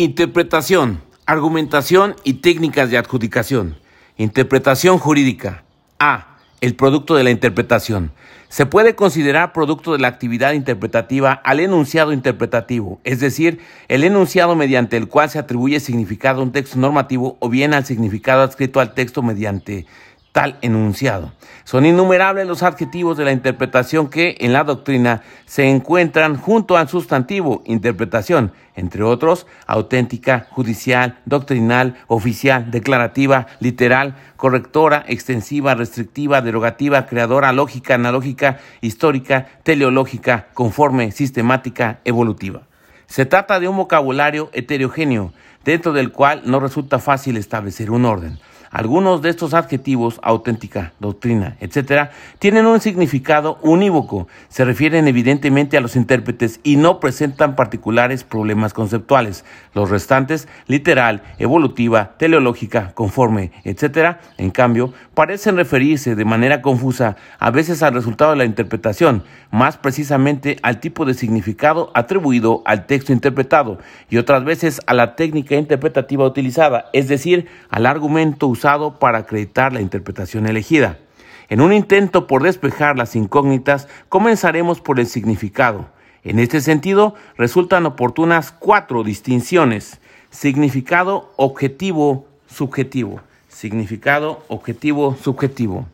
Interpretación, argumentación y técnicas de adjudicación. Interpretación jurídica. A. El producto de la interpretación. Se puede considerar producto de la actividad interpretativa al enunciado interpretativo, es decir, el enunciado mediante el cual se atribuye significado a un texto normativo o bien al significado adscrito al texto mediante tal enunciado. Son innumerables los adjetivos de la interpretación que en la doctrina se encuentran junto al sustantivo interpretación, entre otros auténtica, judicial, doctrinal, oficial, declarativa, literal, correctora, extensiva, restrictiva, derogativa, creadora, lógica, analógica, histórica, teleológica, conforme, sistemática, evolutiva. Se trata de un vocabulario heterogéneo, dentro del cual no resulta fácil establecer un orden. Algunos de estos adjetivos, auténtica, doctrina, etc., tienen un significado unívoco, se refieren evidentemente a los intérpretes y no presentan particulares problemas conceptuales. Los restantes, literal, evolutiva, teleológica, conforme, etc., en cambio, parecen referirse de manera confusa a veces al resultado de la interpretación, más precisamente al tipo de significado atribuido al texto interpretado y otras veces a la técnica interpretativa utilizada, es decir, al argumento usado para acreditar la interpretación elegida. En un intento por despejar las incógnitas, comenzaremos por el significado. En este sentido, resultan oportunas cuatro distinciones. Significado objetivo subjetivo. Significado objetivo subjetivo.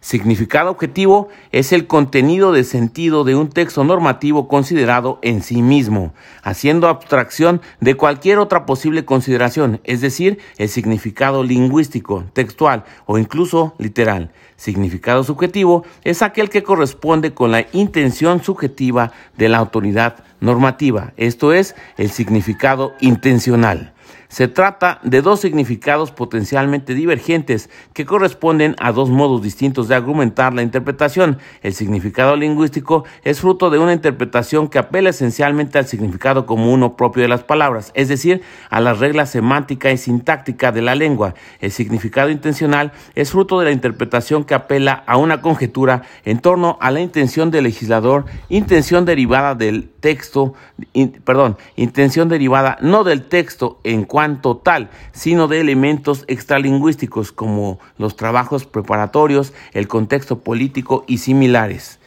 Significado objetivo es el contenido de sentido de un texto normativo considerado en sí mismo, haciendo abstracción de cualquier otra posible consideración, es decir, el significado lingüístico, textual o incluso literal. Significado subjetivo es aquel que corresponde con la intención subjetiva de la autoridad normativa, esto es, el significado intencional. Se trata de dos significados potencialmente divergentes que corresponden a dos modos distintos de argumentar la interpretación. El significado lingüístico es fruto de una interpretación que apela esencialmente al significado común o propio de las palabras, es decir, a las reglas semántica y sintáctica de la lengua. El significado intencional es fruto de la interpretación que apela a una conjetura en torno a la intención del legislador, intención derivada del texto, perdón, intención derivada no del texto en cuanto tal, sino de elementos extralingüísticos como los trabajos preparatorios, el contexto político y similares.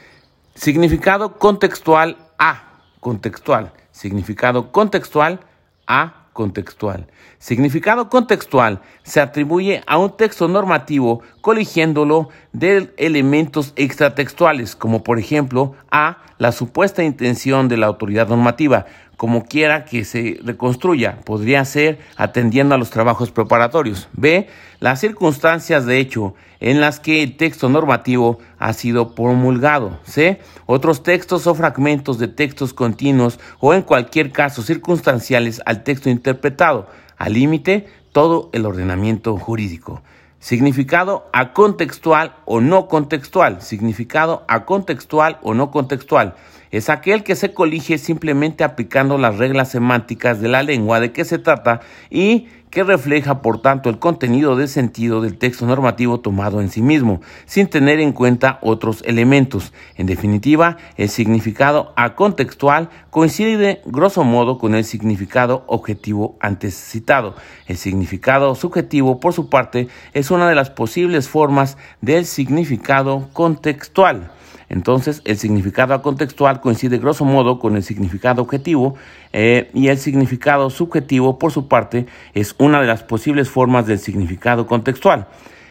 Significado contextual A, contextual. Significado contextual A, contextual. Significado contextual se atribuye a un texto normativo coligiéndolo de elementos extratextuales, como por ejemplo a la supuesta intención de la autoridad normativa, como quiera que se reconstruya, podría ser atendiendo a los trabajos preparatorios. B. Las circunstancias de hecho en las que el texto normativo ha sido promulgado. C. Otros textos o fragmentos de textos continuos o en cualquier caso circunstanciales al texto interpretado. Al límite, todo el ordenamiento jurídico. Significado acontextual o no contextual. Significado acontextual o no contextual. Es aquel que se colige simplemente aplicando las reglas semánticas de la lengua de que se trata y que refleja por tanto el contenido de sentido del texto normativo tomado en sí mismo, sin tener en cuenta otros elementos. En definitiva, el significado acontextual coincide grosso modo con el significado objetivo antes citado. El significado subjetivo, por su parte, es una de las posibles formas del significado contextual. Entonces, el significado contextual coincide grosso modo con el significado objetivo eh, y el significado subjetivo, por su parte, es una de las posibles formas del significado contextual.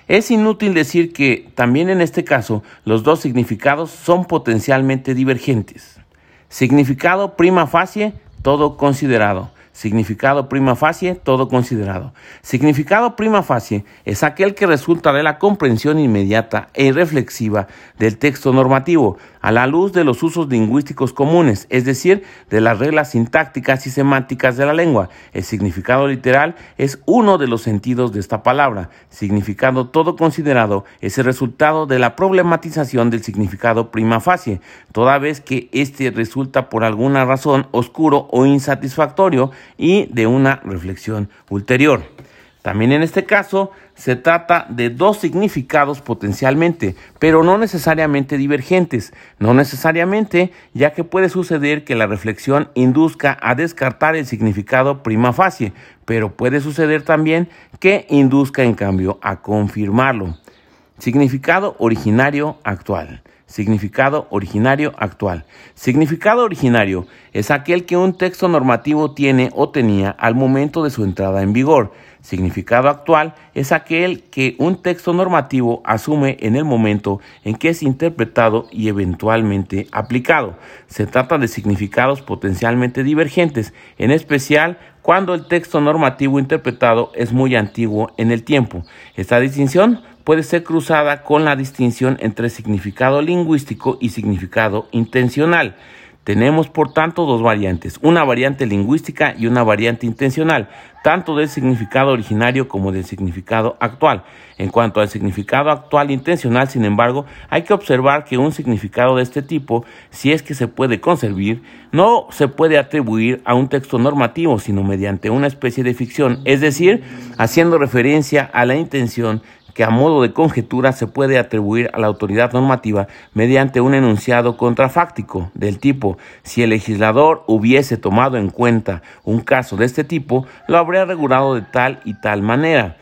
Es inútil decir que también en este caso los dos significados son potencialmente divergentes. Significado prima facie, todo considerado. Significado prima facie, todo considerado. Significado prima facie es aquel que resulta de la comprensión inmediata e reflexiva del texto normativo, a la luz de los usos lingüísticos comunes, es decir, de las reglas sintácticas y semánticas de la lengua. El significado literal es uno de los sentidos de esta palabra. Significado todo considerado es el resultado de la problematización del significado prima facie, toda vez que éste resulta por alguna razón oscuro o insatisfactorio y de una reflexión ulterior. También en este caso se trata de dos significados potencialmente, pero no necesariamente divergentes, no necesariamente, ya que puede suceder que la reflexión induzca a descartar el significado prima facie, pero puede suceder también que induzca en cambio a confirmarlo. Significado originario actual. Significado originario actual. Significado originario es aquel que un texto normativo tiene o tenía al momento de su entrada en vigor. Significado actual es aquel que un texto normativo asume en el momento en que es interpretado y eventualmente aplicado. Se trata de significados potencialmente divergentes, en especial cuando el texto normativo interpretado es muy antiguo en el tiempo. Esta distinción puede ser cruzada con la distinción entre significado lingüístico y significado intencional. Tenemos, por tanto, dos variantes, una variante lingüística y una variante intencional, tanto del significado originario como del significado actual. En cuanto al significado actual intencional, sin embargo, hay que observar que un significado de este tipo, si es que se puede conservar, no se puede atribuir a un texto normativo, sino mediante una especie de ficción, es decir, haciendo referencia a la intención que a modo de conjetura se puede atribuir a la autoridad normativa mediante un enunciado contrafáctico del tipo si el legislador hubiese tomado en cuenta un caso de este tipo, lo habría regulado de tal y tal manera.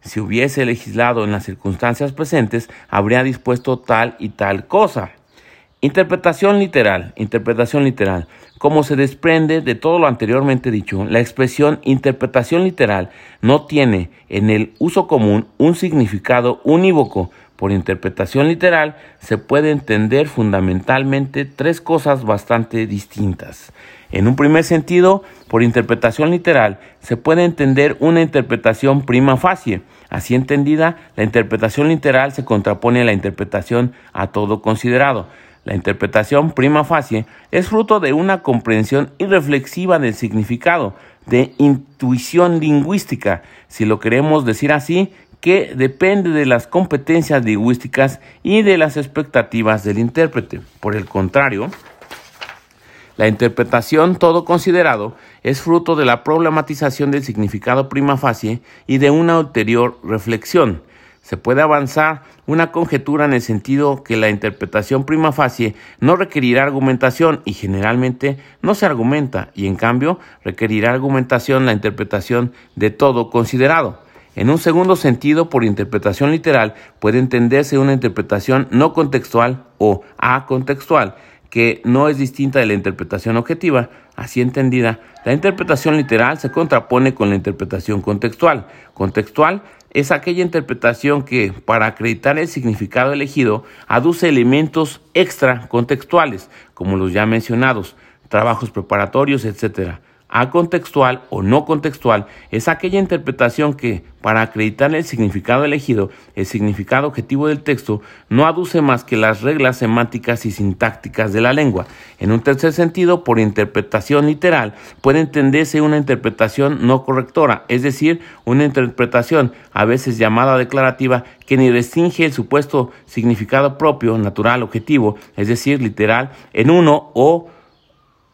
Si hubiese legislado en las circunstancias presentes, habría dispuesto tal y tal cosa. Interpretación literal. Interpretación literal. Como se desprende de todo lo anteriormente dicho, la expresión interpretación literal no tiene en el uso común un significado unívoco. Por interpretación literal se puede entender fundamentalmente tres cosas bastante distintas. En un primer sentido, por interpretación literal se puede entender una interpretación prima facie. Así entendida, la interpretación literal se contrapone a la interpretación a todo considerado. La interpretación prima facie es fruto de una comprensión irreflexiva del significado, de intuición lingüística, si lo queremos decir así, que depende de las competencias lingüísticas y de las expectativas del intérprete. Por el contrario, la interpretación todo considerado es fruto de la problematización del significado prima facie y de una ulterior reflexión se puede avanzar una conjetura en el sentido que la interpretación prima facie no requerirá argumentación y generalmente no se argumenta y en cambio requerirá argumentación la interpretación de todo considerado. En un segundo sentido, por interpretación literal, puede entenderse una interpretación no contextual o acontextual, que no es distinta de la interpretación objetiva, así entendida, la interpretación literal se contrapone con la interpretación contextual. Contextual es aquella interpretación que, para acreditar el significado elegido, aduce elementos extra contextuales, como los ya mencionados, trabajos preparatorios, etc. Acontextual o no contextual es aquella interpretación que, para acreditar el significado elegido, el significado objetivo del texto, no aduce más que las reglas semánticas y sintácticas de la lengua. En un tercer sentido, por interpretación literal, puede entenderse una interpretación no correctora, es decir, una interpretación a veces llamada declarativa que ni restringe el supuesto significado propio, natural, objetivo, es decir, literal, en uno o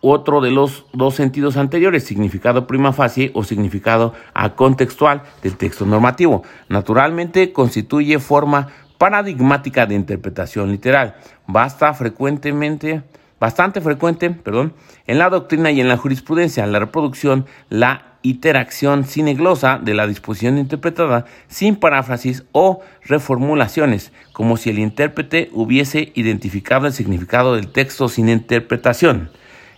otro de los dos sentidos anteriores, significado prima facie o significado acontextual del texto normativo. Naturalmente constituye forma paradigmática de interpretación literal. Basta frecuentemente, bastante frecuente, perdón, en la doctrina y en la jurisprudencia, la reproducción, la interacción sineglosa de la disposición interpretada sin paráfrasis o reformulaciones, como si el intérprete hubiese identificado el significado del texto sin interpretación.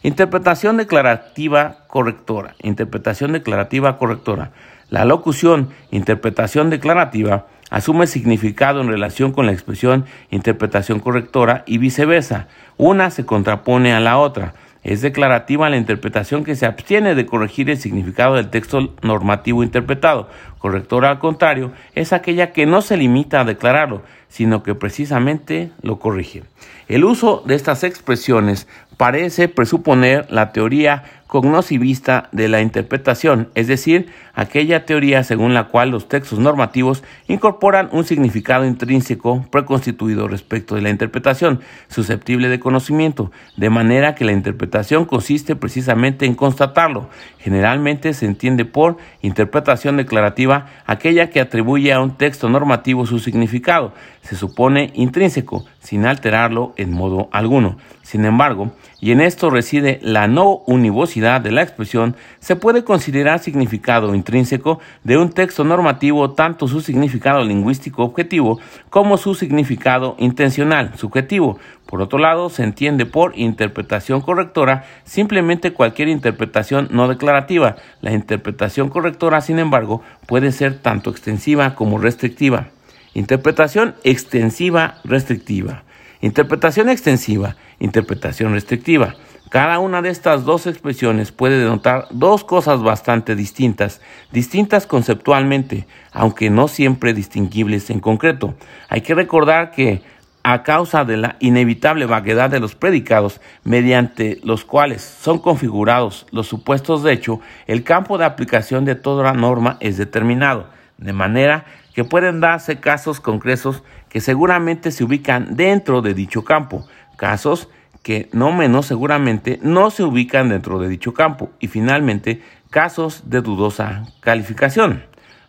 Interpretación declarativa correctora. Interpretación declarativa correctora. La locución interpretación declarativa asume significado en relación con la expresión interpretación correctora y viceversa. Una se contrapone a la otra. Es declarativa la interpretación que se abstiene de corregir el significado del texto normativo interpretado. Correctora, al contrario, es aquella que no se limita a declararlo, sino que precisamente lo corrige. El uso de estas expresiones parece presuponer la teoría cognoscivista de la interpretación, es decir, aquella teoría según la cual los textos normativos incorporan un significado intrínseco preconstituido respecto de la interpretación, susceptible de conocimiento, de manera que la interpretación consiste precisamente en constatarlo. Generalmente se entiende por interpretación declarativa aquella que atribuye a un texto normativo su significado, se supone intrínseco, sin alterarlo en modo alguno. Sin embargo, y en esto reside la no univocidad de la expresión, se puede considerar significado intrínseco de un texto normativo tanto su significado lingüístico objetivo como su significado intencional subjetivo. Por otro lado, se entiende por interpretación correctora simplemente cualquier interpretación no declarativa. La interpretación correctora, sin embargo, puede ser tanto extensiva como restrictiva. Interpretación extensiva restrictiva. Interpretación extensiva, interpretación restrictiva. Cada una de estas dos expresiones puede denotar dos cosas bastante distintas, distintas conceptualmente, aunque no siempre distinguibles en concreto. Hay que recordar que a causa de la inevitable vaguedad de los predicados mediante los cuales son configurados los supuestos de hecho, el campo de aplicación de toda norma es determinado, de manera que pueden darse casos concretos que seguramente se ubican dentro de dicho campo, casos que no menos seguramente no se ubican dentro de dicho campo. Y finalmente casos de dudosa calificación.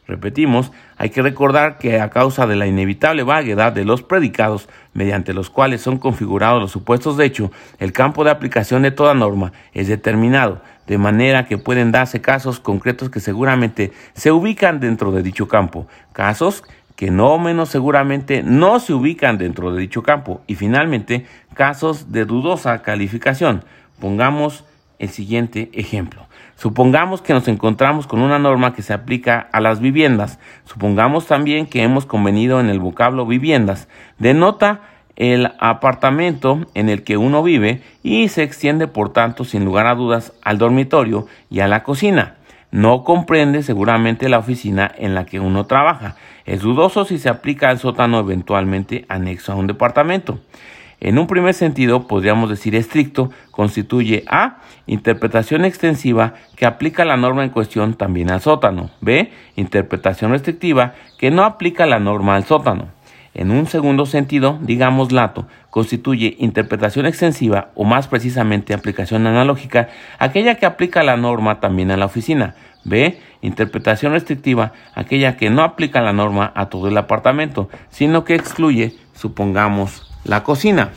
Repetimos, hay que recordar que a causa de la inevitable vaguedad de los predicados mediante los cuales son configurados los supuestos de hecho, el campo de aplicación de toda norma es determinado, de manera que pueden darse casos concretos que seguramente se ubican dentro de dicho campo, casos que no menos seguramente no se ubican dentro de dicho campo. Y finalmente, casos de dudosa calificación. Pongamos el siguiente ejemplo. Supongamos que nos encontramos con una norma que se aplica a las viviendas. Supongamos también que hemos convenido en el vocablo viviendas. Denota el apartamento en el que uno vive y se extiende por tanto sin lugar a dudas al dormitorio y a la cocina. No comprende seguramente la oficina en la que uno trabaja. Es dudoso si se aplica al sótano eventualmente anexo a un departamento. En un primer sentido, podríamos decir estricto, constituye A. Interpretación extensiva que aplica la norma en cuestión también al sótano. B. Interpretación restrictiva que no aplica la norma al sótano. En un segundo sentido, digamos lato, constituye interpretación extensiva o más precisamente aplicación analógica, aquella que aplica la norma también a la oficina. B. Interpretación restrictiva, aquella que no aplica la norma a todo el apartamento, sino que excluye, supongamos, la cocina.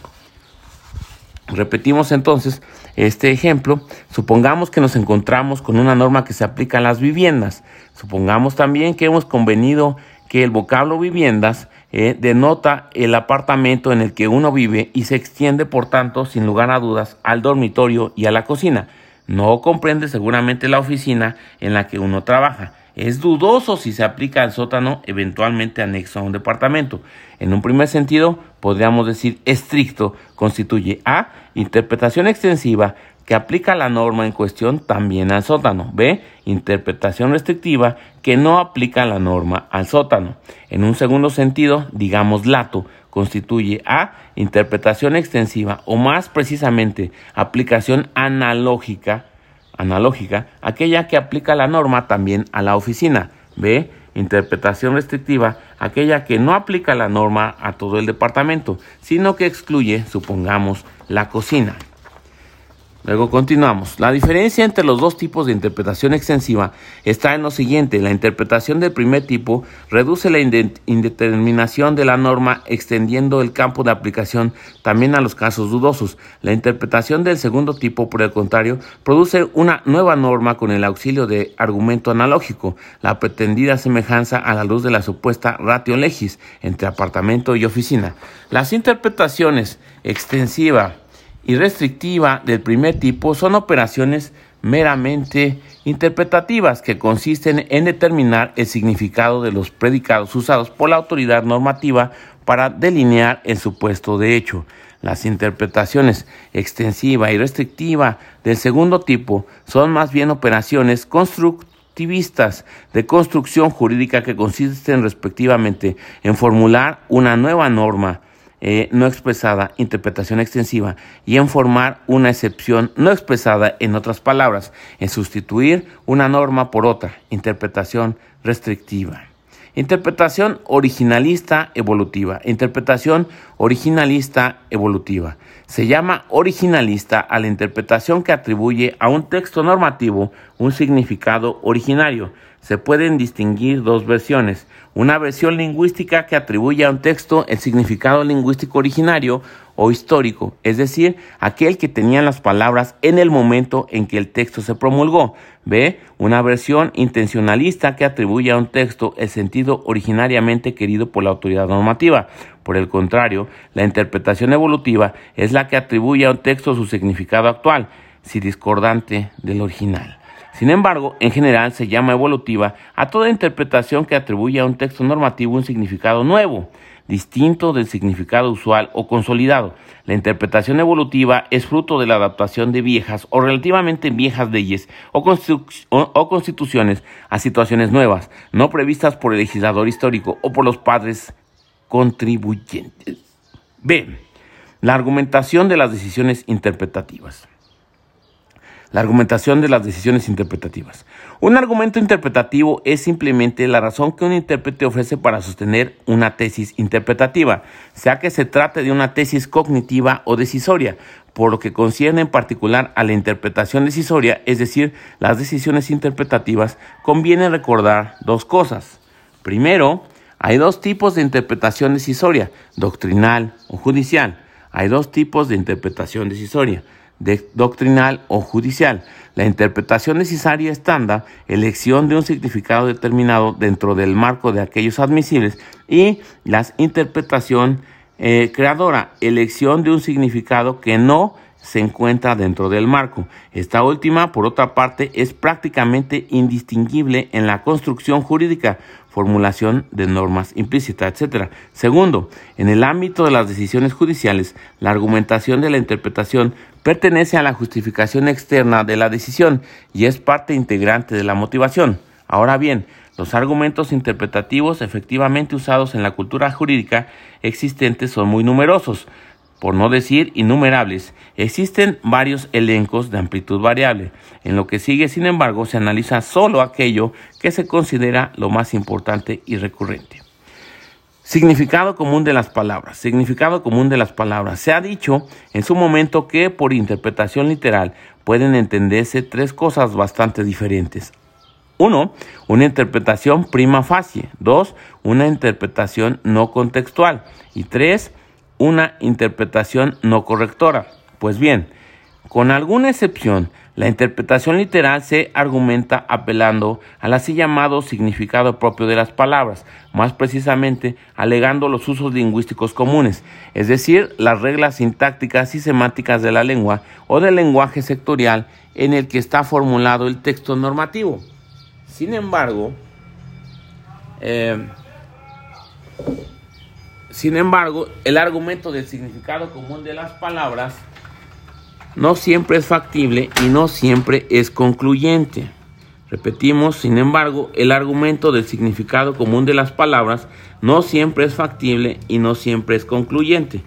Repetimos entonces este ejemplo. Supongamos que nos encontramos con una norma que se aplica a las viviendas. Supongamos también que hemos convenido que el vocablo viviendas eh, denota el apartamento en el que uno vive y se extiende, por tanto, sin lugar a dudas, al dormitorio y a la cocina. No comprende seguramente la oficina en la que uno trabaja. Es dudoso si se aplica al sótano eventualmente anexo a un departamento. En un primer sentido, podríamos decir estricto, constituye A, interpretación extensiva que aplica la norma en cuestión también al sótano. B, interpretación restrictiva que no aplica la norma al sótano. En un segundo sentido, digamos lato, constituye A, interpretación extensiva o más precisamente aplicación analógica, analógica, aquella que aplica la norma también a la oficina. B, interpretación restrictiva, aquella que no aplica la norma a todo el departamento, sino que excluye, supongamos, la cocina. Luego continuamos. La diferencia entre los dos tipos de interpretación extensiva está en lo siguiente. La interpretación del primer tipo reduce la indeterminación de la norma extendiendo el campo de aplicación también a los casos dudosos. La interpretación del segundo tipo, por el contrario, produce una nueva norma con el auxilio de argumento analógico, la pretendida semejanza a la luz de la supuesta ratio legis entre apartamento y oficina. Las interpretaciones extensiva y restrictiva del primer tipo son operaciones meramente interpretativas que consisten en determinar el significado de los predicados usados por la autoridad normativa para delinear el supuesto de hecho. Las interpretaciones extensiva y restrictiva del segundo tipo son más bien operaciones constructivistas de construcción jurídica que consisten respectivamente en formular una nueva norma eh, no expresada, interpretación extensiva, y en formar una excepción no expresada, en otras palabras, en sustituir una norma por otra, interpretación restrictiva. Interpretación originalista evolutiva. Interpretación originalista evolutiva. Se llama originalista a la interpretación que atribuye a un texto normativo un significado originario. Se pueden distinguir dos versiones. Una versión lingüística que atribuye a un texto el significado lingüístico originario o histórico, es decir, aquel que tenía las palabras en el momento en que el texto se promulgó. B. Una versión intencionalista que atribuye a un texto el sentido originariamente querido por la autoridad normativa. Por el contrario, la interpretación evolutiva es la que atribuye a un texto su significado actual, si discordante del original. Sin embargo, en general se llama evolutiva a toda interpretación que atribuye a un texto normativo un significado nuevo, distinto del significado usual o consolidado. La interpretación evolutiva es fruto de la adaptación de viejas o relativamente viejas leyes o, constituciones a situaciones nuevas, no previstas por el legislador histórico o por los padres contribuyentes. B. La argumentación de las decisiones interpretativas. La argumentación de las decisiones interpretativas. Un argumento interpretativo es simplemente la razón que un intérprete ofrece para sostener una tesis interpretativa, sea que se trate de una tesis cognitiva o decisoria, por lo que concierne en particular a la interpretación decisoria, es decir, las decisiones interpretativas, conviene recordar dos cosas. Primero, hay dos tipos de interpretación decisoria, doctrinal o judicial. Hay dos tipos de interpretación decisoria doctrinal o judicial. La interpretación necesaria estándar, elección de un significado determinado dentro del marco de aquellos admisibles y la interpretación eh, creadora, elección de un significado que no se encuentra dentro del marco. Esta última, por otra parte, es prácticamente indistinguible en la construcción jurídica, formulación de normas implícitas, etc. Segundo, en el ámbito de las decisiones judiciales, la argumentación de la interpretación pertenece a la justificación externa de la decisión y es parte integrante de la motivación. Ahora bien, los argumentos interpretativos efectivamente usados en la cultura jurídica existente son muy numerosos, por no decir innumerables. Existen varios elencos de amplitud variable. En lo que sigue, sin embargo, se analiza solo aquello que se considera lo más importante y recurrente. Significado común de las palabras. Significado común de las palabras. Se ha dicho en su momento que por interpretación literal pueden entenderse tres cosas bastante diferentes. Uno, una interpretación prima facie. Dos, una interpretación no contextual. Y tres, una interpretación no correctora. Pues bien, con alguna excepción, la interpretación literal se argumenta apelando al así llamado significado propio de las palabras, más precisamente alegando los usos lingüísticos comunes, es decir, las reglas sintácticas y semánticas de la lengua o del lenguaje sectorial en el que está formulado el texto normativo. Sin embargo, eh, sin embargo, el argumento del significado común de las palabras no siempre es factible y no siempre es concluyente. Repetimos, sin embargo, el argumento del significado común de las palabras no siempre es factible y no siempre es concluyente.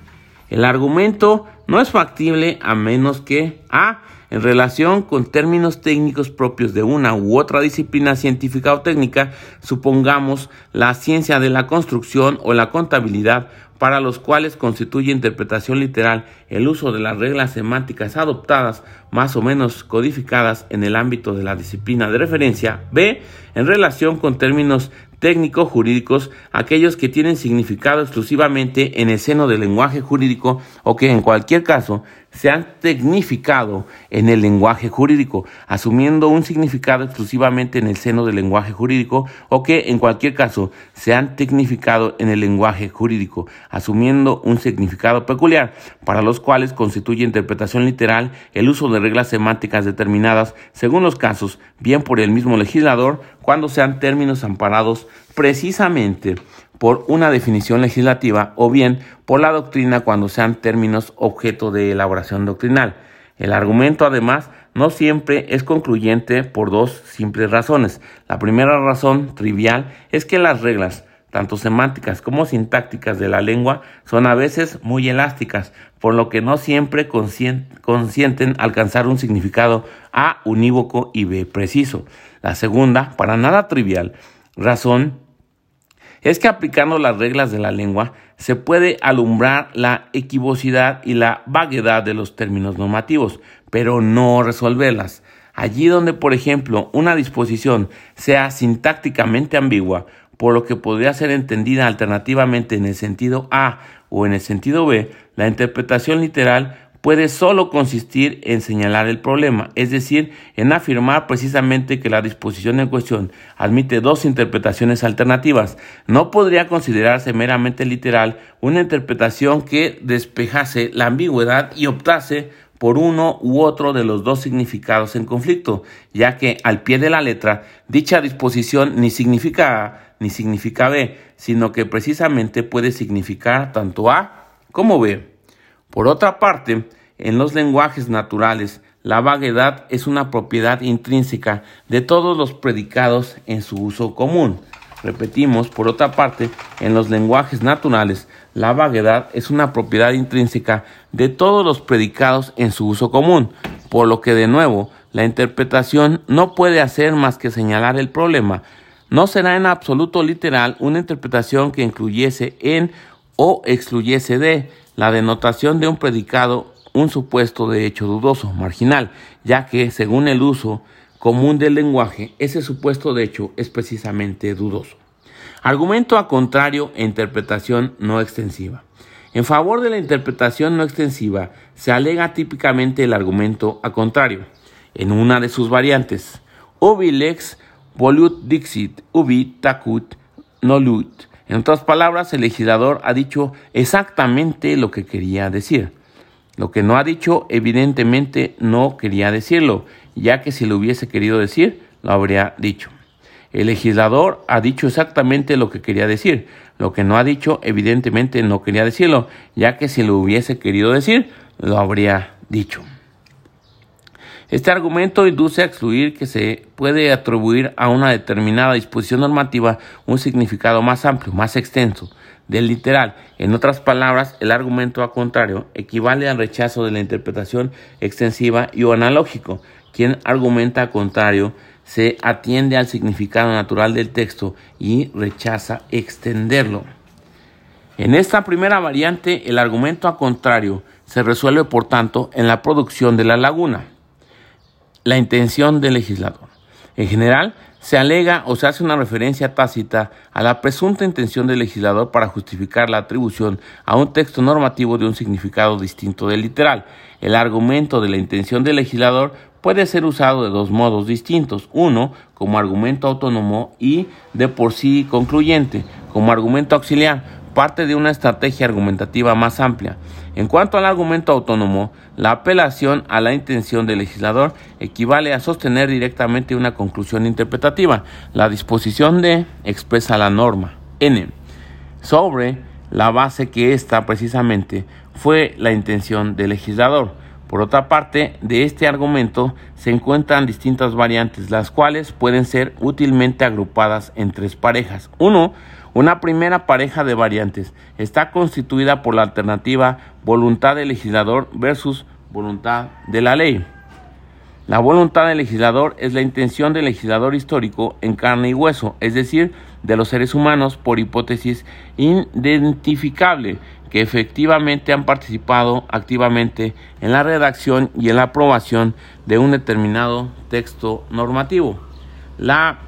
El argumento no es factible a menos que A. En relación con términos técnicos propios de una u otra disciplina científica o técnica, supongamos la ciencia de la construcción o la contabilidad para los cuales constituye interpretación literal el uso de las reglas semánticas adoptadas más o menos codificadas en el ámbito de la disciplina de referencia. B. En relación con términos técnicos jurídicos, aquellos que tienen significado exclusivamente en el seno del lenguaje jurídico o que en cualquier caso se han tecnificado en el lenguaje jurídico, asumiendo un significado exclusivamente en el seno del lenguaje jurídico o que en cualquier caso se han tecnificado en el lenguaje jurídico, asumiendo un significado peculiar, para los cuales constituye interpretación literal el uso de reglas semánticas determinadas según los casos, bien por el mismo legislador, cuando sean términos amparados precisamente por una definición legislativa o bien por la doctrina cuando sean términos objeto de elaboración doctrinal. El argumento, además, no siempre es concluyente por dos simples razones. La primera razón trivial es que las reglas tanto semánticas como sintácticas de la lengua, son a veces muy elásticas, por lo que no siempre consienten alcanzar un significado A unívoco y B preciso. La segunda, para nada trivial, razón es que aplicando las reglas de la lengua se puede alumbrar la equivocidad y la vaguedad de los términos normativos, pero no resolverlas. Allí donde, por ejemplo, una disposición sea sintácticamente ambigua, por lo que podría ser entendida alternativamente en el sentido A o en el sentido B, la interpretación literal puede solo consistir en señalar el problema, es decir, en afirmar precisamente que la disposición en cuestión admite dos interpretaciones alternativas. No podría considerarse meramente literal una interpretación que despejase la ambigüedad y optase por uno u otro de los dos significados en conflicto, ya que al pie de la letra dicha disposición ni significa A ni significa B, sino que precisamente puede significar tanto A como B. Por otra parte, en los lenguajes naturales, la vaguedad es una propiedad intrínseca de todos los predicados en su uso común. Repetimos, por otra parte, en los lenguajes naturales, la vaguedad es una propiedad intrínseca de todos los predicados en su uso común, por lo que de nuevo, la interpretación no puede hacer más que señalar el problema. No será en absoluto literal una interpretación que incluyese en o excluyese de, la denotación de un predicado un supuesto de hecho dudoso, marginal, ya que, según el uso común del lenguaje, ese supuesto de hecho es precisamente dudoso. Argumento a contrario e interpretación no extensiva. En favor de la interpretación no extensiva se alega típicamente el argumento a contrario, en una de sus variantes, ubi lex volut dixit, ubi tacut noluit, en otras palabras, el legislador ha dicho exactamente lo que quería decir. Lo que no ha dicho, evidentemente, no quería decirlo, ya que si lo hubiese querido decir, lo habría dicho. El legislador ha dicho exactamente lo que quería decir. Lo que no ha dicho, evidentemente, no quería decirlo, ya que si lo hubiese querido decir, lo habría dicho. Este argumento induce a excluir que se puede atribuir a una determinada disposición normativa un significado más amplio, más extenso del literal. En otras palabras, el argumento a contrario equivale al rechazo de la interpretación extensiva y o analógico. Quien argumenta a contrario se atiende al significado natural del texto y rechaza extenderlo. En esta primera variante, el argumento a contrario se resuelve, por tanto, en la producción de la laguna la intención del legislador. En general, se alega o se hace una referencia tácita a la presunta intención del legislador para justificar la atribución a un texto normativo de un significado distinto del literal. El argumento de la intención del legislador puede ser usado de dos modos distintos. Uno, como argumento autónomo y de por sí concluyente, como argumento auxiliar parte de una estrategia argumentativa más amplia. En cuanto al argumento autónomo, la apelación a la intención del legislador equivale a sostener directamente una conclusión interpretativa. La disposición de expresa la norma N sobre la base que esta precisamente fue la intención del legislador. Por otra parte, de este argumento se encuentran distintas variantes, las cuales pueden ser útilmente agrupadas en tres parejas. Uno, una primera pareja de variantes está constituida por la alternativa voluntad del legislador versus voluntad de la ley. La voluntad del legislador es la intención del legislador histórico en carne y hueso, es decir, de los seres humanos por hipótesis identificable que efectivamente han participado activamente en la redacción y en la aprobación de un determinado texto normativo. La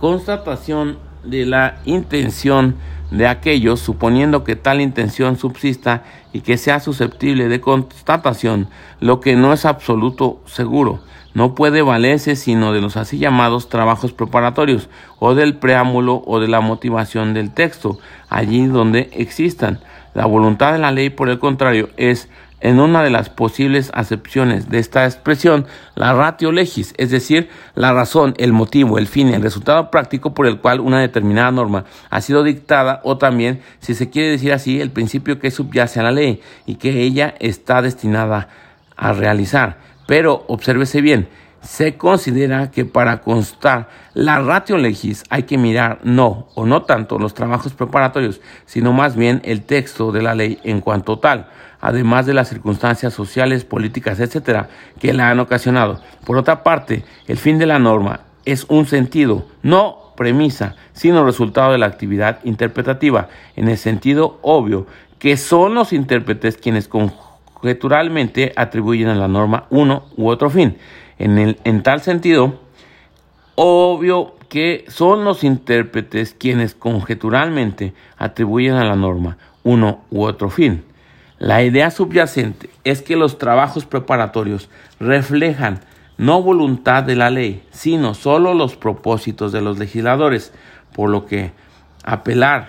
constatación de la intención de aquellos, suponiendo que tal intención subsista y que sea susceptible de constatación, lo que no es absoluto seguro. No puede valerse sino de los así llamados trabajos preparatorios, o del preámbulo o de la motivación del texto, allí donde existan. La voluntad de la ley, por el contrario, es en una de las posibles acepciones de esta expresión, la ratio legis, es decir, la razón, el motivo, el fin, el resultado práctico por el cual una determinada norma ha sido dictada o también, si se quiere decir así, el principio que subyace a la ley y que ella está destinada a realizar. Pero obsérvese bien, se considera que para constar la ratio legis hay que mirar no o no tanto los trabajos preparatorios, sino más bien el texto de la ley en cuanto tal, además de las circunstancias sociales, políticas, etcétera, que la han ocasionado. Por otra parte, el fin de la norma es un sentido, no premisa, sino resultado de la actividad interpretativa, en el sentido obvio que son los intérpretes quienes conjeturalmente atribuyen a la norma uno u otro fin. En, el, en tal sentido, obvio que son los intérpretes quienes conjeturalmente atribuyen a la norma uno u otro fin. La idea subyacente es que los trabajos preparatorios reflejan no voluntad de la ley, sino solo los propósitos de los legisladores, por lo que apelar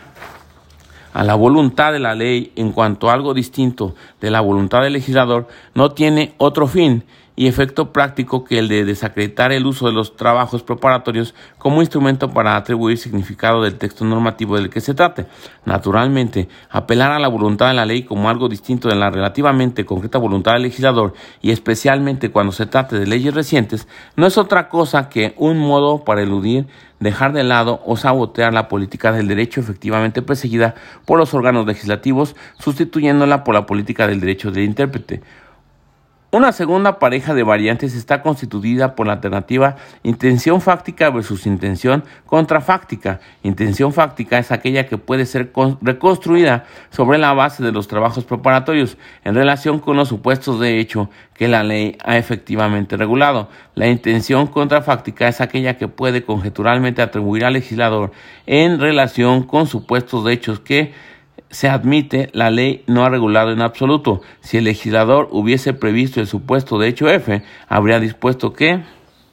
a la voluntad de la ley en cuanto a algo distinto de la voluntad del legislador no tiene otro fin y efecto práctico que el de desacreditar el uso de los trabajos preparatorios como instrumento para atribuir significado del texto normativo del que se trate. Naturalmente, apelar a la voluntad de la ley como algo distinto de la relativamente concreta voluntad del legislador y especialmente cuando se trate de leyes recientes no es otra cosa que un modo para eludir dejar de lado o sabotear la política del derecho efectivamente perseguida por los órganos legislativos, sustituyéndola por la política del derecho del intérprete. Una segunda pareja de variantes está constituida por la alternativa intención fáctica versus intención contrafáctica. Intención fáctica es aquella que puede ser reconstruida sobre la base de los trabajos preparatorios en relación con los supuestos de hecho que la ley ha efectivamente regulado. La intención contrafáctica es aquella que puede conjeturalmente atribuir al legislador en relación con supuestos de hechos que se admite, la ley no ha regulado en absoluto. Si el legislador hubiese previsto el supuesto de hecho F, habría dispuesto que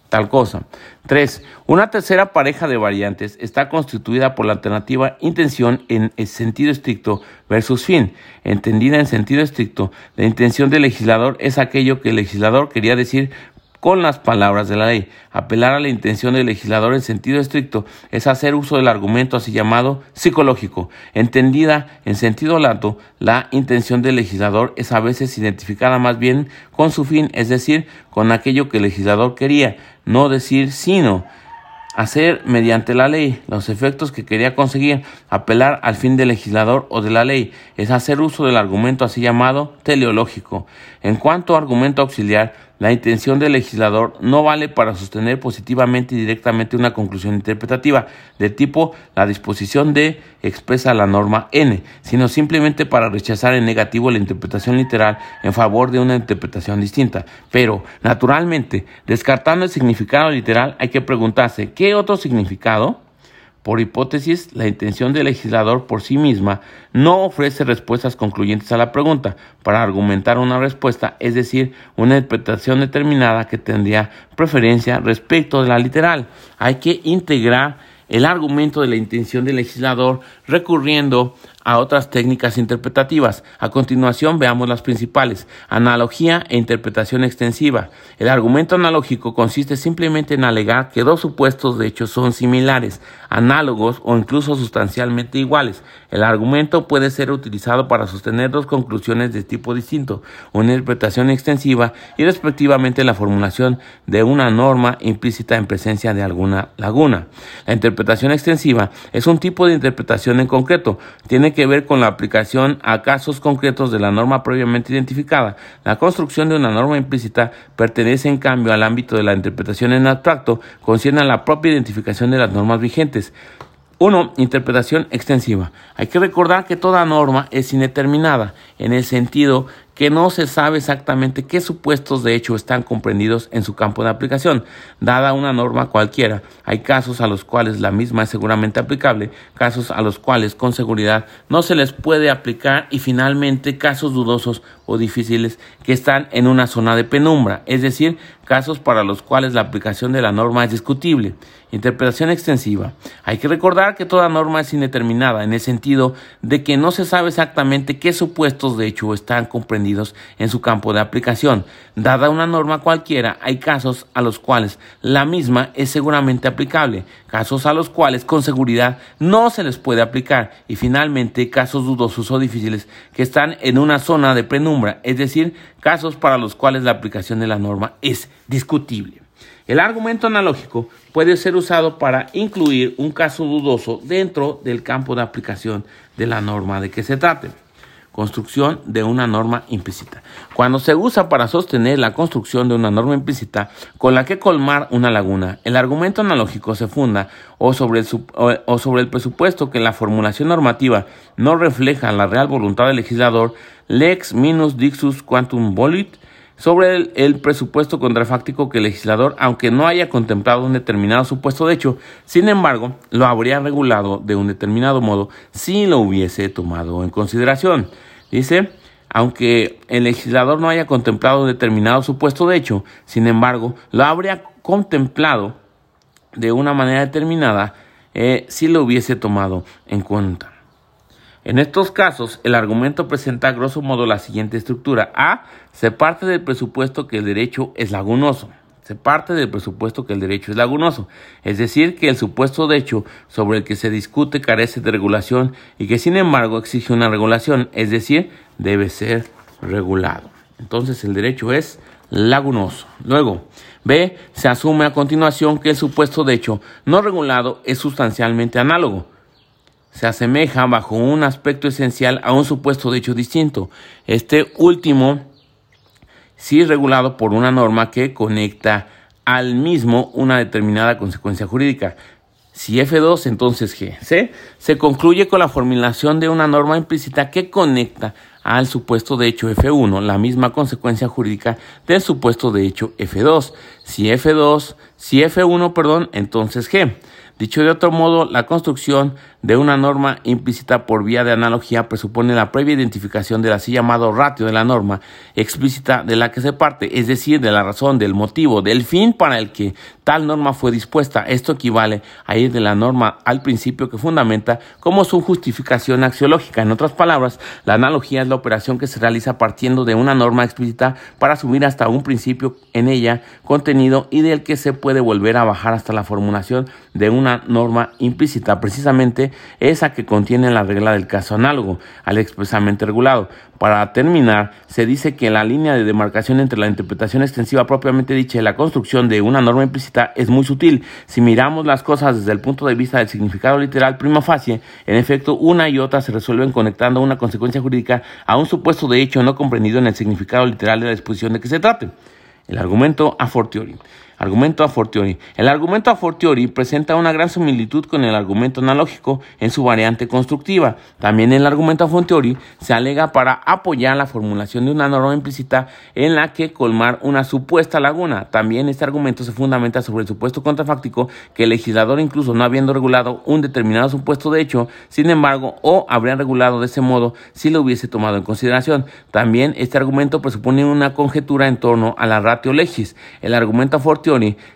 tal cosa. 3. Una tercera pareja de variantes está constituida por la alternativa intención en sentido estricto versus fin. Entendida en sentido estricto, la intención del legislador es aquello que el legislador quería decir con las palabras de la ley. Apelar a la intención del legislador en sentido estricto es hacer uso del argumento así llamado psicológico. Entendida en sentido lato, la intención del legislador es a veces identificada más bien con su fin, es decir, con aquello que el legislador quería, no decir sino hacer mediante la ley los efectos que quería conseguir, apelar al fin del legislador o de la ley, es hacer uso del argumento así llamado teleológico. En cuanto a argumento auxiliar, la intención del legislador no vale para sostener positivamente y directamente una conclusión interpretativa de tipo la disposición de expresa la norma n, sino simplemente para rechazar en negativo la interpretación literal en favor de una interpretación distinta. Pero, naturalmente, descartando el significado literal, hay que preguntarse, ¿qué otro significado? Por hipótesis, la intención del legislador por sí misma no ofrece respuestas concluyentes a la pregunta para argumentar una respuesta, es decir, una interpretación determinada que tendría preferencia respecto de la literal. Hay que integrar el argumento de la intención del legislador recurriendo a otras técnicas interpretativas. A continuación veamos las principales. Analogía e interpretación extensiva. El argumento analógico consiste simplemente en alegar que dos supuestos de hecho son similares, análogos o incluso sustancialmente iguales. El argumento puede ser utilizado para sostener dos conclusiones de tipo distinto, una interpretación extensiva y respectivamente la formulación de una norma implícita en presencia de alguna laguna. La interpretación extensiva es un tipo de interpretación en concreto. Tiene que ver con la aplicación a casos concretos de la norma previamente identificada. La construcción de una norma implícita pertenece en cambio al ámbito de la interpretación en abstracto, concierne a la propia identificación de las normas vigentes. 1. Interpretación extensiva. Hay que recordar que toda norma es indeterminada, en el sentido que no se sabe exactamente qué supuestos de hecho están comprendidos en su campo de aplicación. Dada una norma cualquiera, hay casos a los cuales la misma es seguramente aplicable, casos a los cuales con seguridad no se les puede aplicar y finalmente casos dudosos o difíciles que están en una zona de penumbra, es decir, casos para los cuales la aplicación de la norma es discutible. Interpretación extensiva. Hay que recordar que toda norma es indeterminada en el sentido de que no se sabe exactamente qué supuestos de hecho están comprendidos en su campo de aplicación. Dada una norma cualquiera, hay casos a los cuales la misma es seguramente aplicable, casos a los cuales con seguridad no se les puede aplicar y finalmente casos dudosos o difíciles que están en una zona de penumbra, es decir, casos para los cuales la aplicación de la norma es discutible. El argumento analógico puede ser usado para incluir un caso dudoso dentro del campo de aplicación de la norma de que se trate. Construcción de una norma implícita. Cuando se usa para sostener la construcción de una norma implícita con la que colmar una laguna, el argumento analógico se funda o sobre el, o sobre el presupuesto que la formulación normativa no refleja la real voluntad del legislador, lex minus dixus quantum volit, sobre el, presupuesto contrafáctico que el legislador, aunque no haya contemplado un determinado supuesto de hecho, sin embargo, lo habría regulado de un determinado modo si lo hubiese tomado en consideración. Dice, aunque el legislador no haya contemplado un determinado supuesto de hecho, sin embargo, lo habría contemplado de una manera determinada eh, si lo hubiese tomado en cuenta. En estos casos, el argumento presenta grosso modo la siguiente estructura. A. Se parte del presupuesto que el derecho es lagunoso. Se parte del presupuesto que el derecho es lagunoso, es decir, que el supuesto de hecho sobre el que se discute carece de regulación y que sin embargo exige una regulación, es decir, debe ser regulado. Entonces el derecho es lagunoso. Luego, B. Se asume a continuación que el supuesto de hecho no regulado es sustancialmente análogo se asemeja bajo un aspecto esencial a un supuesto de hecho distinto. Este último sí es regulado por una norma que conecta al mismo una determinada consecuencia jurídica. Si F2, entonces G. Se concluye con la formulación de una norma implícita que conecta al supuesto de hecho F1, la misma consecuencia jurídica del supuesto de hecho F2. Si F2, si F1, perdón, entonces G. Dicho de otro modo, la construcción de una norma implícita por vía de analogía presupone la previa identificación del así llamado ratio de la norma explícita de la que se parte, es decir, de la razón, del motivo, del fin para el que tal norma fue dispuesta. Esto equivale a ir de la norma al principio que fundamenta como su justificación axiológica. En otras palabras, la analogía es la operación que se realiza partiendo de una norma explícita para subir hasta un principio en ella contenido y del que se puede volver a bajar hasta la formulación de una norma implícita. Precisamente esa que contiene la regla del caso análogo al expresamente regulado. Para terminar, se dice que la línea de demarcación entre la interpretación extensiva propiamente dicha y la construcción de una norma implícita es muy sutil. Si miramos las cosas desde el punto de vista del significado literal prima facie, en efecto, una y otra se resuelven conectando una consecuencia jurídica a un supuesto de hecho no comprendido en el significado literal de la disposición de que se trate. El argumento a fortiori. Argumento a fortiori. El argumento a fortiori presenta una gran similitud con el argumento analógico en su variante constructiva. También el argumento a fortiori se alega para apoyar la formulación de una norma implícita en la que colmar una supuesta laguna. También este argumento se fundamenta sobre el supuesto contrafáctico que el legislador, incluso no habiendo regulado un determinado supuesto de hecho, sin embargo, o habría regulado de ese modo si lo hubiese tomado en consideración. También este argumento presupone una conjetura en torno a la ratio legis. El argumento a fortiori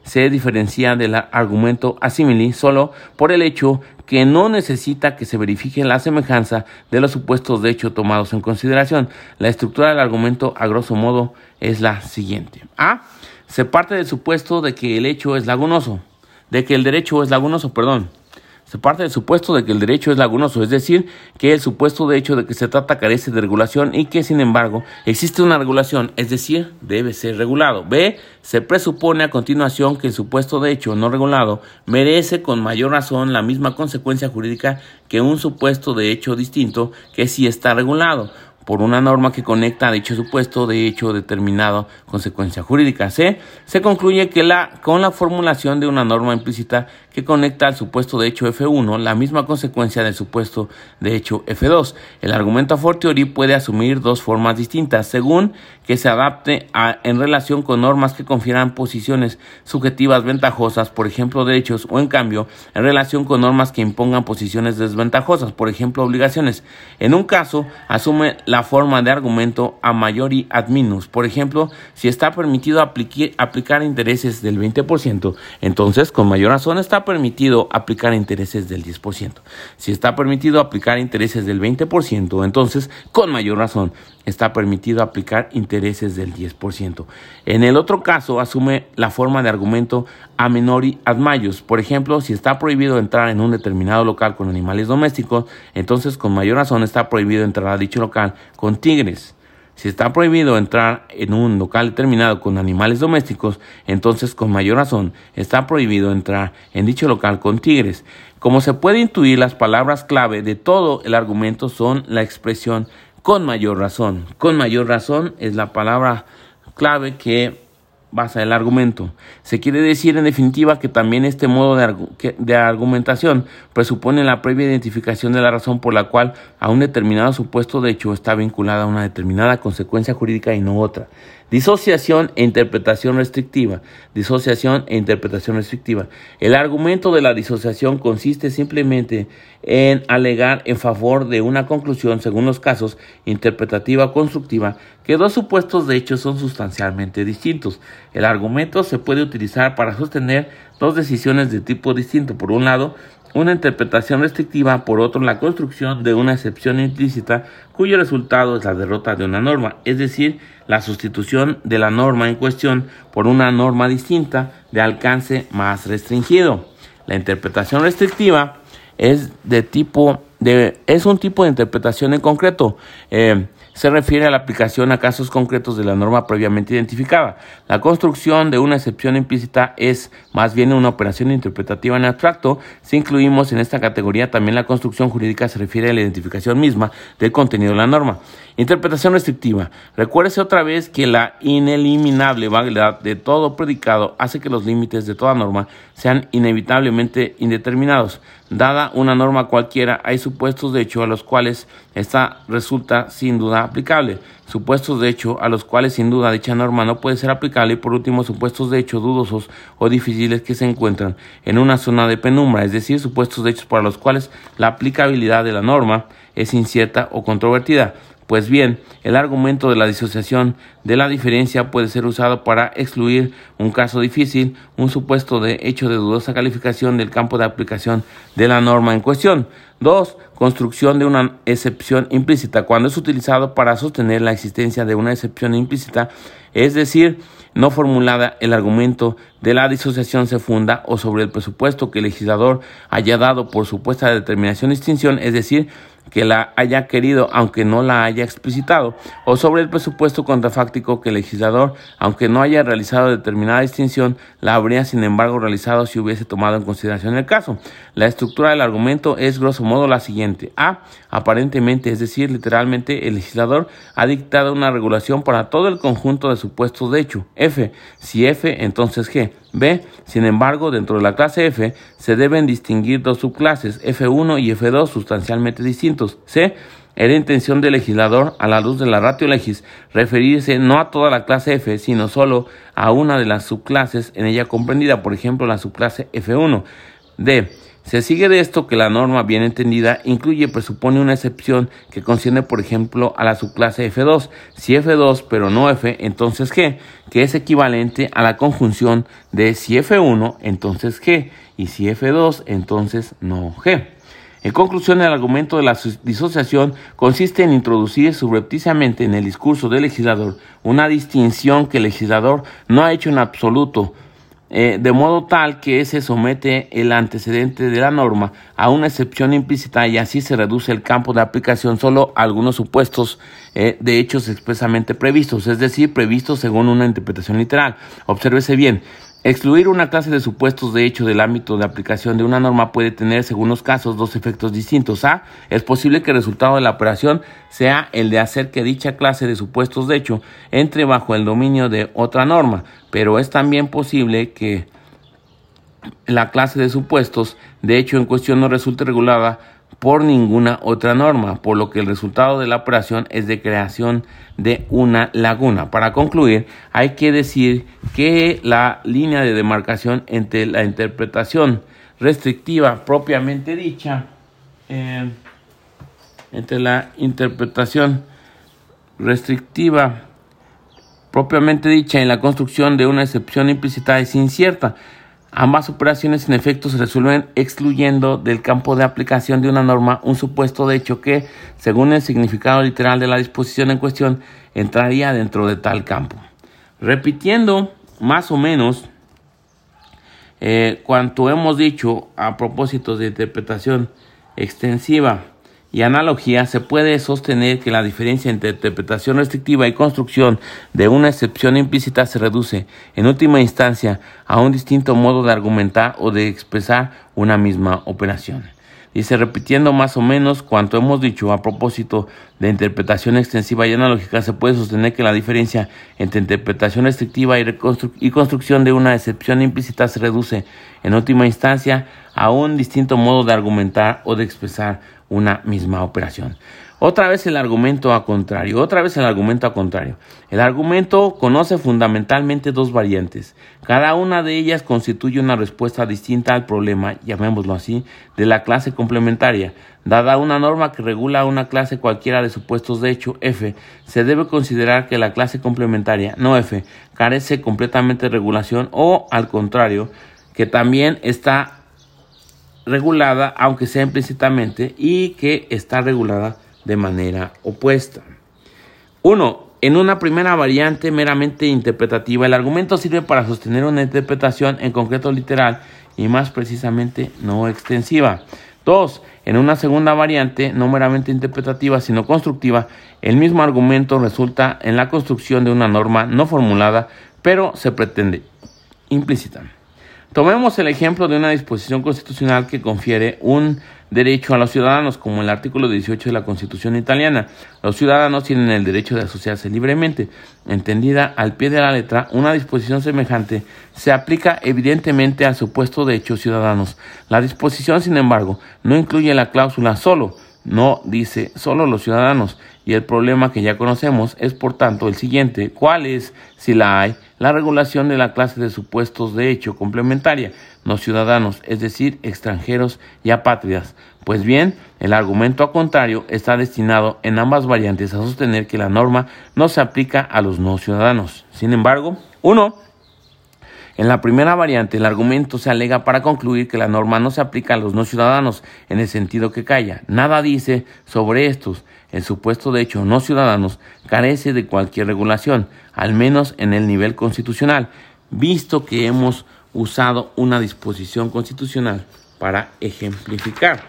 se diferencia del argumento asimili solo por el hecho que no necesita que se verifique la semejanza de los supuestos de hecho tomados en consideración. La estructura del argumento, a grosso modo, es la siguiente. A. Se parte del supuesto de que el hecho es lagunoso, de que el derecho es lagunoso, perdón. Se parte del supuesto de que el derecho es lagunoso, es decir, que el supuesto de hecho de que se trata carece de regulación y que, sin embargo, existe una regulación, es decir, debe ser regulado. B. Se presupone a continuación que el supuesto de hecho no regulado merece con mayor razón la misma consecuencia jurídica que un supuesto de hecho distinto que si está regulado por una norma que conecta a dicho supuesto de hecho determinado consecuencia jurídica. C. Se concluye que la, con la formulación de una norma implícita que conecta al supuesto de hecho F1 la misma consecuencia del supuesto de hecho F2. El argumento a fortiori puede asumir dos formas distintas según que se adapte a, en relación con normas que confieran posiciones subjetivas ventajosas, por ejemplo derechos, o en cambio en relación con normas que impongan posiciones desventajosas, por ejemplo obligaciones. En un caso asume la forma de argumento a maiori ad minus. Por ejemplo, si está permitido aplicar intereses del 20%, entonces con mayor razón está permitido aplicar intereses del 10%. Si está permitido aplicar intereses del 20%, entonces, con mayor razón, está permitido aplicar intereses del 10%. En el otro caso, asume la forma de argumento a menori ad maius. Por ejemplo, si está prohibido entrar en un determinado local con animales domésticos, entonces con mayor razón está prohibido entrar a dicho local con tigres. Si está prohibido entrar en un local determinado con animales domésticos, entonces con mayor razón está prohibido entrar en dicho local con tigres. Como se puede intuir, las palabras clave de todo el argumento son la expresión con mayor razón. Con mayor razón es la palabra clave que basa el argumento. Se quiere decir en definitiva que también este modo de, de, argumentación presupone la previa identificación de la razón por la cual a un determinado supuesto de hecho está vinculada a una determinada consecuencia jurídica y no otra. Disociación e interpretación restrictiva. Disociación e interpretación restrictiva. El argumento de la disociación consiste simplemente en alegar en favor de una conclusión, según los casos, interpretativa o constructiva, que dos supuestos de hecho son sustancialmente distintos. El argumento se puede utilizar para sostener dos decisiones de tipo distinto. Por un lado, una interpretación restrictiva, por otro la construcción de una excepción implícita cuyo resultado es la derrota de una norma, es decir, la sustitución de la norma en cuestión por una norma distinta de alcance más restringido. La interpretación restrictiva es de tipo de es un tipo de interpretación en concreto. Eh, se refiere a la aplicación a casos concretos de la norma previamente identificada. La construcción de una excepción implícita es más bien una operación interpretativa en abstracto. Si incluimos en esta categoría también la construcción jurídica, se refiere a la identificación misma del contenido de la norma. Interpretación restrictiva. Recuérdese otra vez que la ineliminable vaguedad de todo predicado hace que los límites de toda norma sean inevitablemente indeterminados. Dada una norma cualquiera, hay supuestos de hecho a los cuales esta resulta sin duda aplicable, supuestos de hecho a los cuales sin duda dicha norma no puede ser aplicable y por último supuestos de hecho dudosos o difíciles que se encuentran en una zona de penumbra, es decir, supuestos de hechos para los cuales la aplicabilidad de la norma es incierta o controvertida. Pues bien, el argumento de la disociación de la diferencia puede ser usado para excluir un caso difícil, un supuesto de hecho de dudosa calificación del campo de aplicación de la norma en cuestión. 2. Construcción de una excepción implícita. Cuando es utilizado para sostener la existencia de una excepción implícita, es decir, no formulada, el argumento de la disociación se funda o sobre el presupuesto que el legislador haya dado por supuesta determinación de extinción, es decir, que la haya querido aunque no la haya explicitado, o sobre el presupuesto contrafáctico que el legislador, aunque no haya realizado determinada distinción, la habría sin embargo realizado si hubiese tomado en consideración el caso. La estructura del argumento es grosso modo la siguiente. A. Aparentemente, es decir, literalmente, el legislador ha dictado una regulación para todo el conjunto de supuestos de hecho. F. Si F, entonces G. B. Sin embargo, dentro de la clase F se deben distinguir dos subclases, F1 y F2, sustancialmente distintos. C. Era intención del legislador, a la luz de la ratio legis, referirse no a toda la clase F, sino solo a una de las subclases en ella comprendida, por ejemplo, la subclase F1. D. Se sigue de esto que la norma bien entendida incluye presupone una excepción que concierne por ejemplo a la subclase F2. Si F2 pero no F, entonces G, que es equivalente a la conjunción de si F1, entonces G, y si F2, entonces no G. En conclusión, el argumento de la disociación consiste en introducir subrepticiamente en el discurso del legislador una distinción que el legislador no ha hecho en absoluto eh, de modo tal que se somete el antecedente de la norma a una excepción implícita y así se reduce el campo de aplicación solo a algunos supuestos eh, de hechos expresamente previstos, es decir, previstos según una interpretación literal. Obsérvese bien, Excluir una clase de supuestos de hecho del ámbito de aplicación de una norma puede tener, según los casos, dos efectos distintos. A. Es posible que el resultado de la operación sea el de hacer que dicha clase de supuestos de hecho entre bajo el dominio de otra norma, pero es también posible que la clase de supuestos de hecho en cuestión no resulte regulada por ninguna otra norma, por lo que el resultado de la operación es de creación de una laguna. Para concluir, hay que decir que la línea de demarcación entre la interpretación restrictiva propiamente dicha, eh, entre la interpretación restrictiva propiamente dicha y la construcción de una excepción implícita es incierta. Ambas operaciones en efecto se resuelven excluyendo del campo de aplicación de una norma un supuesto de hecho que, según el significado literal de la disposición en cuestión, entraría dentro de tal campo. Repitiendo más o menos eh, cuanto hemos dicho a propósito de interpretación extensiva y analogía, se puede sostener que la diferencia entre interpretación restrictiva y construcción de una excepción implícita se reduce, en última instancia, a un distinto modo de argumentar o de expresar una misma operación. Dice, repitiendo más o menos cuanto hemos dicho a propósito de interpretación extensiva y analógica, se puede sostener que la diferencia entre interpretación restrictiva y, y construcción de una excepción implícita se reduce, en última instancia, a un distinto modo de argumentar o de expresar una misma operación. Otra vez el argumento a contrario, otra vez el argumento a contrario. El argumento conoce fundamentalmente dos variantes. Cada una de ellas constituye una respuesta distinta al problema, llamémoslo así, de la clase complementaria. Dada una norma que regula una clase cualquiera de supuestos de hecho F, se debe considerar que la clase complementaria, no F, carece completamente de regulación o, al contrario, que también está regulada, aunque sea implícitamente, y que está regulada de manera opuesta. 1. En una primera variante meramente interpretativa, el argumento sirve para sostener una interpretación en concreto literal y más precisamente no extensiva. 2. En una segunda variante, no meramente interpretativa, sino constructiva, el mismo argumento resulta en la construcción de una norma no formulada, pero se pretende implícita. Tomemos el ejemplo de una disposición constitucional que confiere un derecho a los ciudadanos, como el artículo 18 de la Constitución italiana. Los ciudadanos tienen el derecho de asociarse libremente. Entendida al pie de la letra, una disposición semejante se aplica evidentemente al supuesto de hechos ciudadanos. La disposición, sin embargo, no incluye la cláusula solo, no dice solo los ciudadanos. Y el problema que ya conocemos es, por tanto, el siguiente. ¿Cuál es, si la hay, la regulación de la clase de supuestos de hecho complementaria, no ciudadanos, es decir, extranjeros y apátridas? Pues bien, el argumento a contrario está destinado en ambas variantes a sostener que la norma no se aplica a los no ciudadanos. Sin embargo, uno en la primera variante, el argumento se alega para concluir que la norma no se aplica a los no ciudadanos en el sentido que calla. Nada dice sobre estos. El supuesto de hecho no ciudadanos carece de cualquier regulación, al menos en el nivel constitucional, visto que hemos usado una disposición constitucional para ejemplificar.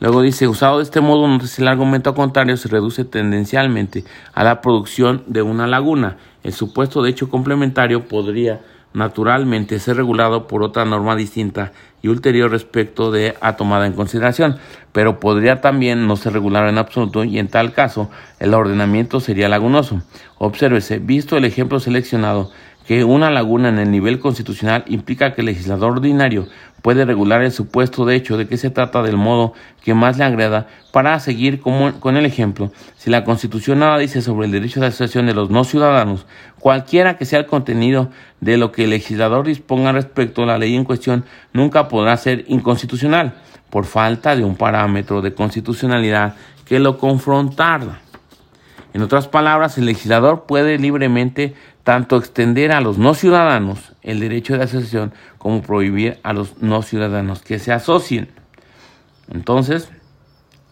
Luego dice, usado de este modo, el argumento contrario se reduce tendencialmente a la producción de una laguna. El supuesto de hecho complementario podría naturalmente ser regulado por otra norma distinta y ulterior respecto de a tomada en consideración, pero podría también no ser regular en absoluto y en tal caso el ordenamiento sería lagunoso. Obsérvese, visto el ejemplo seleccionado, que una laguna en el nivel constitucional implica que el legislador ordinario puede regular el supuesto de hecho de que se trata del modo que más le agrada para seguir con el ejemplo. Si la Constitución nada dice sobre el derecho de asociación de los no ciudadanos, cualquiera que sea el contenido de lo que el legislador disponga respecto a la ley en cuestión nunca podrá ser inconstitucional por falta de un parámetro de constitucionalidad que lo confrontara. En otras palabras, el legislador puede libremente tanto extender a los no ciudadanos el derecho de asociación como prohibir a los no ciudadanos que se asocien. Entonces,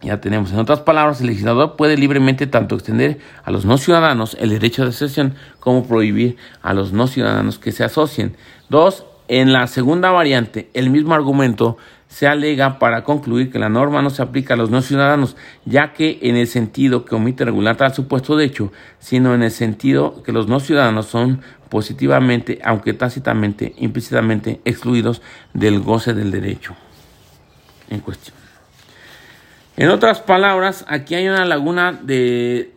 ya tenemos, en otras palabras, el legislador puede libremente tanto extender a los no ciudadanos el derecho de asociación como prohibir a los no ciudadanos que se asocien. Dos, en la segunda variante, el mismo argumento se alega para concluir que la norma no se aplica a los no ciudadanos, ya que en el sentido que omite regular tal supuesto de hecho, sino en el sentido que los no ciudadanos son positivamente, aunque tácitamente, implícitamente excluidos del goce del derecho en cuestión. En otras palabras, aquí hay una laguna de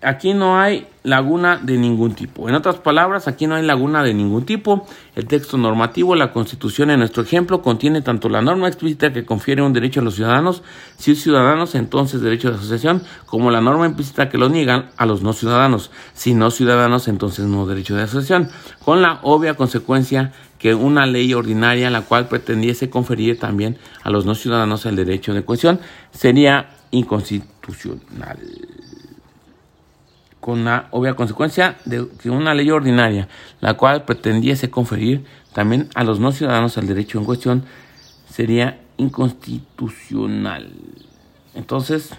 aquí no hay laguna de ningún tipo. En otras palabras, aquí no hay laguna de ningún tipo. El texto normativo, la Constitución en nuestro ejemplo, contiene tanto la norma explícita que confiere un derecho a los ciudadanos, si ciudadanos, entonces derecho de asociación, como la norma implícita que lo niegan a los no ciudadanos, si no ciudadanos, entonces no derecho de asociación, con la obvia consecuencia que una ley ordinaria la cual pretendiese conferir también a los no ciudadanos el derecho de cohesión sería inconstitucional con la obvia consecuencia de que una ley ordinaria, la cual pretendiese conferir también a los no ciudadanos el derecho en cuestión, sería inconstitucional. Entonces,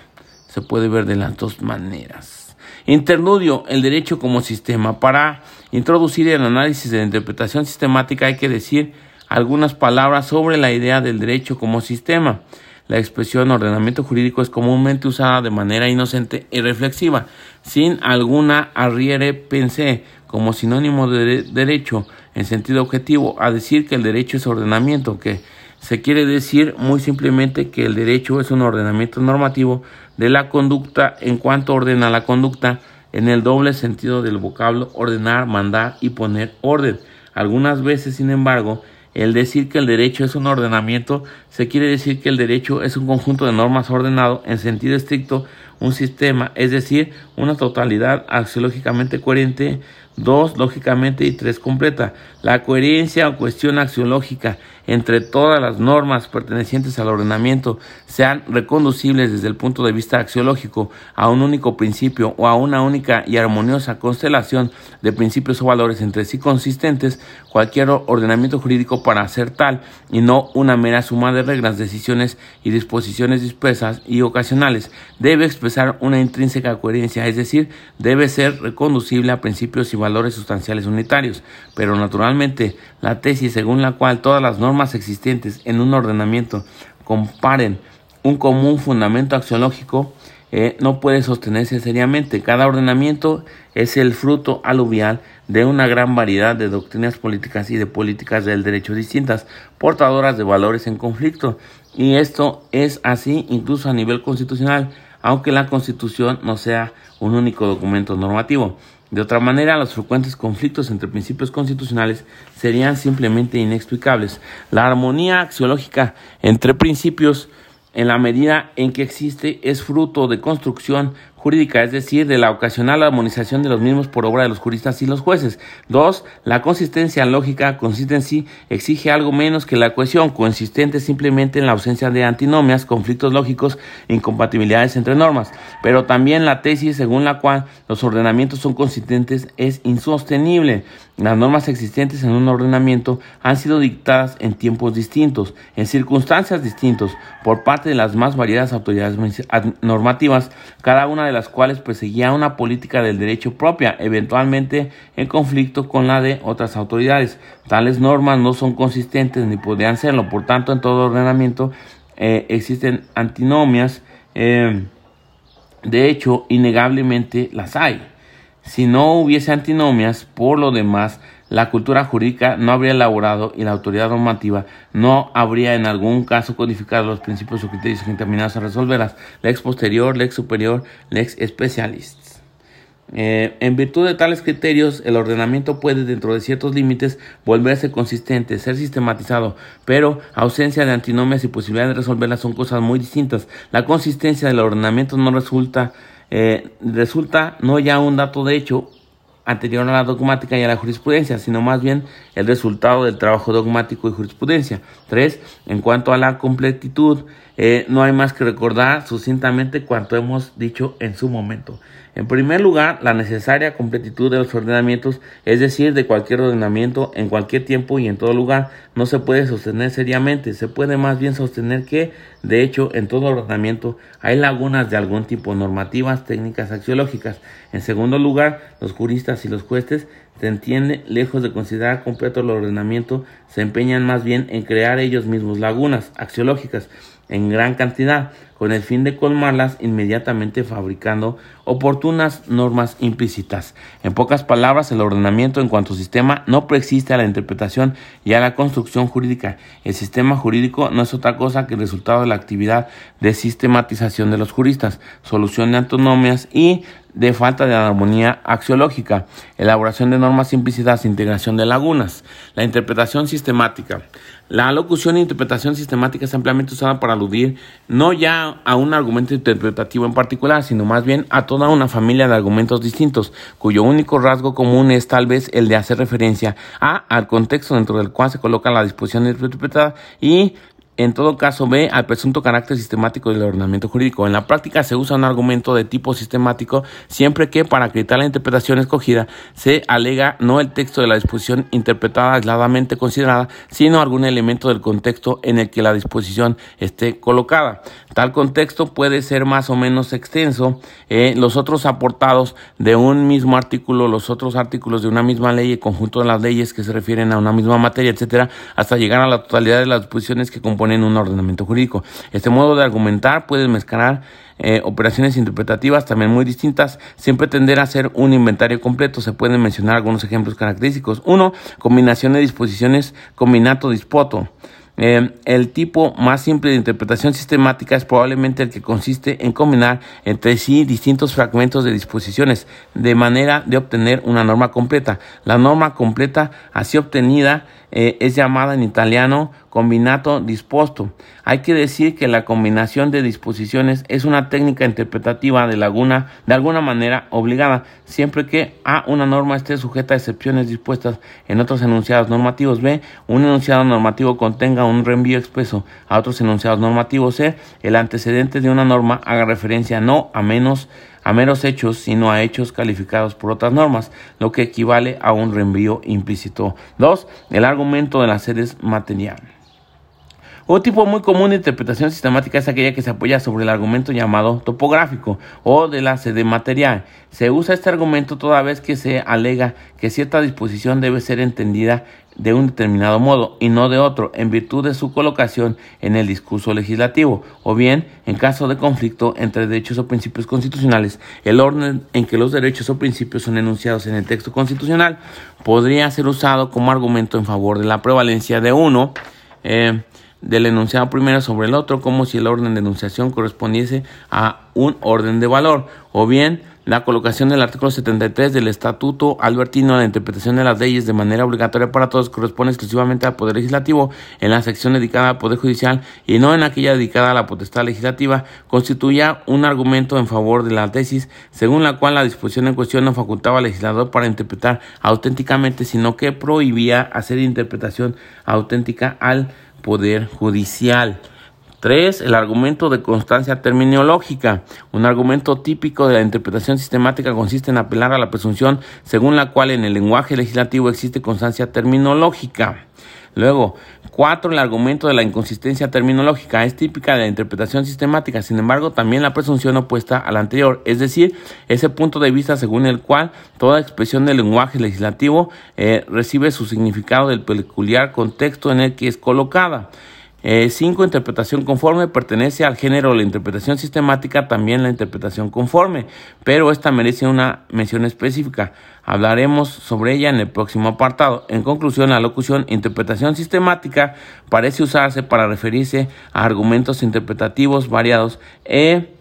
se puede ver de las dos maneras. Interludio, el derecho como sistema. Para introducir el análisis de la interpretación sistemática hay que decir algunas palabras sobre la idea del derecho como sistema. La expresión ordenamiento jurídico es comúnmente usada de manera inocente y reflexiva, sin alguna arriere pensé, como sinónimo de derecho en sentido objetivo, a decir que el derecho es ordenamiento, que se quiere decir muy simplemente que el derecho es un ordenamiento normativo de la conducta en cuanto ordena la conducta en el doble sentido del vocablo ordenar, mandar y poner orden. Algunas veces, sin embargo, el decir que el derecho es un ordenamiento se quiere decir que el derecho es un conjunto de normas ordenado en sentido estricto, un sistema, es decir, una totalidad axiológicamente coherente, dos lógicamente y tres completa. La coherencia o cuestión axiológica entre todas las normas pertenecientes al ordenamiento sean reconducibles desde el punto de vista axiológico a un único principio o a una única y armoniosa constelación de principios o valores entre sí consistentes, cualquier ordenamiento jurídico para ser tal y no una mera suma de reglas, decisiones y disposiciones dispersas y ocasionales, debe expresar una intrínseca coherencia, es decir, debe ser reconducible a principios y valores sustanciales unitarios, pero naturalmente la tesis según la cual todas las normas existentes en un ordenamiento comparen un común fundamento axiológico, eh, no puede sostenerse seriamente. Cada ordenamiento es el fruto aluvial de una gran variedad de doctrinas políticas y de políticas del derecho distintas, portadoras de valores en conflicto. Y esto es así incluso a nivel constitucional, aunque la constitución no sea un único documento normativo. De otra manera, los frecuentes conflictos entre principios constitucionales serían simplemente inexplicables. La armonía axiológica entre principios en la medida en que existe es fruto de construcción jurídica, es decir, de la ocasional armonización de los mismos por obra de los juristas y los jueces. Dos, la consistencia lógica, consistency, exige algo menos que la cohesión, consistente simplemente en la ausencia de antinomias, conflictos lógicos, incompatibilidades entre normas. Pero también la tesis según la cual los ordenamientos son consistentes es insostenible. Las normas existentes en un ordenamiento han sido dictadas en tiempos distintos, en circunstancias distintos, por parte de las más variadas autoridades normativas, cada una de las cuales perseguía una política del derecho propia, eventualmente en conflicto con la de otras autoridades. Tales normas no son consistentes ni podrían serlo, por tanto en todo ordenamiento eh, existen antinomias, eh, de hecho, innegablemente las hay. Si no hubiese antinomias, por lo demás, la cultura jurídica no habría elaborado y la autoridad normativa no habría en algún caso codificado los principios o criterios encaminados a resolverlas. Lex posterior, lex superior, lex specialis. Eh, en virtud de tales criterios, el ordenamiento puede, dentro de ciertos límites, volverse consistente, ser sistematizado, pero ausencia de antinomias y posibilidad de resolverlas son cosas muy distintas. La consistencia del ordenamiento no resulta eh, resulta no ya un dato de hecho anterior a la dogmática y a la jurisprudencia, sino más bien el resultado del trabajo dogmático y jurisprudencia. Tres, en cuanto a la completitud, eh, no hay más que recordar sucintamente cuanto hemos dicho en su momento. En primer lugar, la necesaria completitud de los ordenamientos, es decir, de cualquier ordenamiento en cualquier tiempo y en todo lugar, no se puede sostener seriamente, se puede más bien sostener que, de hecho, en todo ordenamiento hay lagunas de algún tipo, normativas, técnicas, axiológicas. En segundo lugar, los juristas y los jueces se entiende, lejos de considerar completo el ordenamiento, se empeñan más bien en crear ellos mismos lagunas axiológicas en gran cantidad con el fin de colmarlas inmediatamente fabricando oportunas normas implícitas. En pocas palabras, el ordenamiento en cuanto sistema no preexiste a la interpretación y a la construcción jurídica. El sistema jurídico no es otra cosa que el resultado de la actividad de sistematización de los juristas, solución de antinomias y de falta de armonía axiológica, elaboración de normas implícitas, integración de lagunas. La interpretación sistemática. La locución e interpretación sistemática es ampliamente usada para aludir no ya a un argumento interpretativo en particular, sino más bien a toda una familia de argumentos distintos, cuyo único rasgo común es tal vez el de hacer referencia a al contexto dentro del cual se coloca la disposición interpretada y en todo caso, B, al presunto carácter sistemático del ordenamiento jurídico. En la práctica se usa un argumento de tipo sistemático siempre que para acreditar la interpretación escogida se alega no el texto de la disposición interpretada aisladamente considerada, sino algún elemento del contexto en el que la disposición esté colocada. Tal contexto puede ser más o menos extenso. Eh, los otros aportados de un mismo artículo, los otros artículos de una misma ley, el conjunto de las leyes que se refieren a una misma materia, etcétera, hasta llegar a la totalidad de las disposiciones que componen imponen un ordenamiento jurídico. Este modo de argumentar puede mezclar eh, operaciones interpretativas también muy distintas, siempre tender a ser un inventario completo. Se pueden mencionar algunos ejemplos característicos. Uno, combinación de disposiciones combinato-dispoto. Eh, el tipo más simple de interpretación sistemática es probablemente el que consiste en combinar entre sí distintos fragmentos de disposiciones de manera de obtener una norma completa. La norma completa así obtenida eh, es llamada en italiano combinato disposto. Hay que decir que la combinación de disposiciones es una técnica interpretativa de laguna de alguna manera obligada, siempre que A una norma esté sujeta a excepciones dispuestas en otros enunciados normativos, B un enunciado normativo contenga un reenvío expreso a otros enunciados normativos, C el antecedente de una norma haga referencia no a menos a meros hechos, sino a hechos calificados por otras normas, lo que equivale a un reenvío implícito. 2. El argumento de las sedes material. Un tipo muy común de interpretación sistemática es aquella que se apoya sobre el argumento llamado topográfico o de la sede material. Se usa este argumento toda vez que se alega que cierta disposición debe ser entendida de un determinado modo y no de otro en virtud de su colocación en el discurso legislativo o bien en caso de conflicto entre derechos o principios constitucionales el orden en que los derechos o principios son enunciados en el texto constitucional podría ser usado como argumento en favor de la prevalencia de uno eh, del enunciado primero sobre el otro como si el orden de enunciación correspondiese a un orden de valor o bien la colocación del artículo 73 del Estatuto Albertino a la interpretación de las leyes de manera obligatoria para todos corresponde exclusivamente al Poder Legislativo en la sección dedicada al Poder Judicial y no en aquella dedicada a la potestad legislativa, constituía un argumento en favor de la tesis según la cual la disposición en cuestión no facultaba al legislador para interpretar auténticamente, sino que prohibía hacer interpretación auténtica al Poder Judicial. 3. El argumento de constancia terminológica. Un argumento típico de la interpretación sistemática consiste en apelar a la presunción según la cual en el lenguaje legislativo existe constancia terminológica. Luego, 4. El argumento de la inconsistencia terminológica es típica de la interpretación sistemática, sin embargo, también la presunción opuesta a la anterior, es decir, ese punto de vista según el cual toda expresión del lenguaje legislativo eh, recibe su significado del peculiar contexto en el que es colocada. 5. Eh, interpretación conforme pertenece al género de la interpretación sistemática, también la interpretación conforme, pero esta merece una mención específica. Hablaremos sobre ella en el próximo apartado. En conclusión, la locución interpretación sistemática parece usarse para referirse a argumentos interpretativos variados e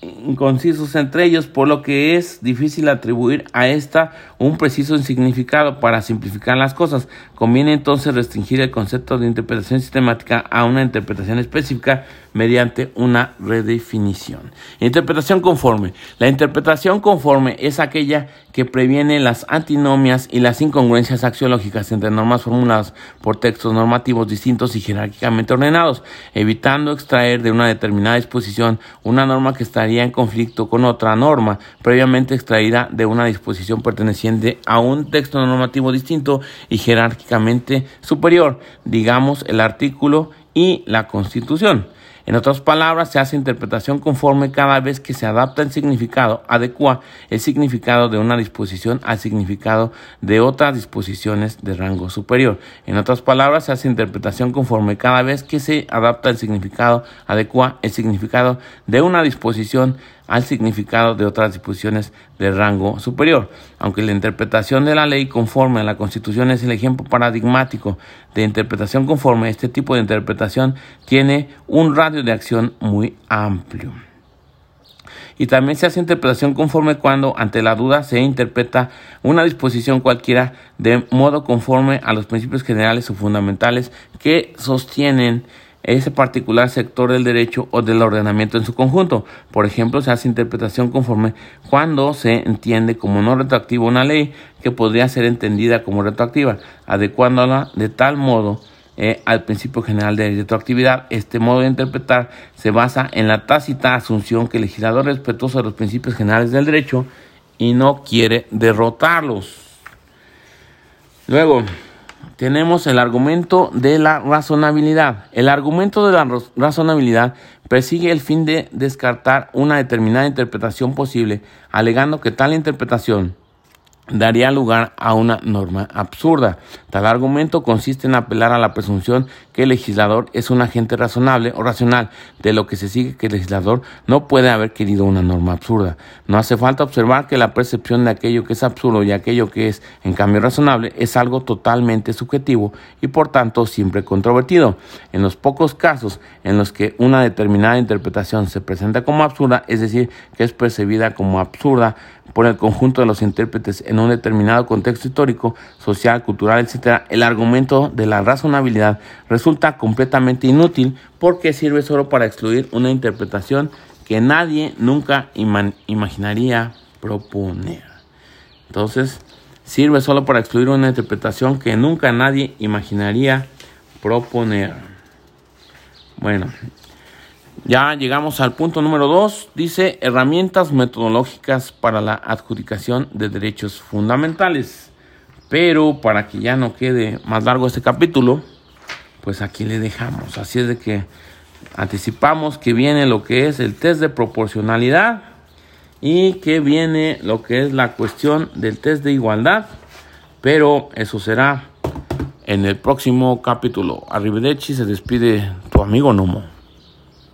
inconcisos entre ellos, por lo que es difícil atribuir a esta un preciso significado. Para simplificar las cosas, conviene entonces restringir el concepto de interpretación sistemática a una interpretación específica mediante una redefinición. Interpretación conforme. La interpretación conforme es aquella que previene las antinomias y las incongruencias axiológicas entre normas formuladas por textos normativos distintos y jerárquicamente ordenados, evitando extraer de una determinada disposición una norma que en conflicto con otra norma previamente extraída de una disposición perteneciente a un texto normativo distinto y jerárquicamente superior, digamos el artículo y la Constitución. En otras palabras, se hace interpretación conforme cada vez que se adapta el significado, adecua el significado de una disposición al significado de otras disposiciones de rango superior. En otras palabras, se hace interpretación conforme cada vez que se adapta el significado, adecua el significado de una disposición al significado de otras disposiciones de rango superior. Aunque la interpretación de la ley conforme a la Constitución es el ejemplo paradigmático de interpretación conforme, este tipo de interpretación tiene un radio de acción muy amplio. Y también se hace interpretación conforme cuando, ante la duda, se interpreta una disposición cualquiera de modo conforme a los principios generales o fundamentales que sostienen ese particular sector del derecho o del ordenamiento en su conjunto. Por ejemplo, se hace interpretación conforme cuando se entiende como no retroactiva una ley que podría ser entendida como retroactiva, adecuándola de tal modo eh, al principio general de retroactividad. Este modo de interpretar se basa en la tácita asunción que el legislador respetuoso de los principios generales del derecho y no quiere derrotarlos. Luego, tenemos el argumento de la razonabilidad. El argumento de la razonabilidad persigue el fin de descartar una determinada interpretación posible, alegando que tal interpretación daría lugar a una norma absurda. Tal argumento consiste en apelar a la presunción que el legislador es un agente razonable o racional, de lo que se sigue que el legislador no puede haber querido una norma absurda. No hace falta observar que la percepción de aquello que es absurdo y aquello que es, en cambio, razonable es algo totalmente subjetivo y por tanto siempre controvertido. En los pocos casos en los que una determinada interpretación se presenta como absurda, es decir, que es percibida como absurda, por el conjunto de los intérpretes en un determinado contexto histórico, social, cultural, etc., el argumento de la razonabilidad resulta completamente inútil porque sirve solo para excluir una interpretación que nadie nunca imaginaría proponer. Entonces, sirve solo para excluir una interpretación que nunca nadie imaginaría proponer. Bueno, ya llegamos al punto número 2. Dice herramientas metodológicas para la adjudicación de derechos fundamentales. Pero para que ya no quede más largo este capítulo, pues aquí le dejamos. Así es de que anticipamos que viene lo que es el test de proporcionalidad y que viene lo que es la cuestión del test de igualdad. Pero eso será en el próximo capítulo. Arrivederci se despide tu amigo Nomo.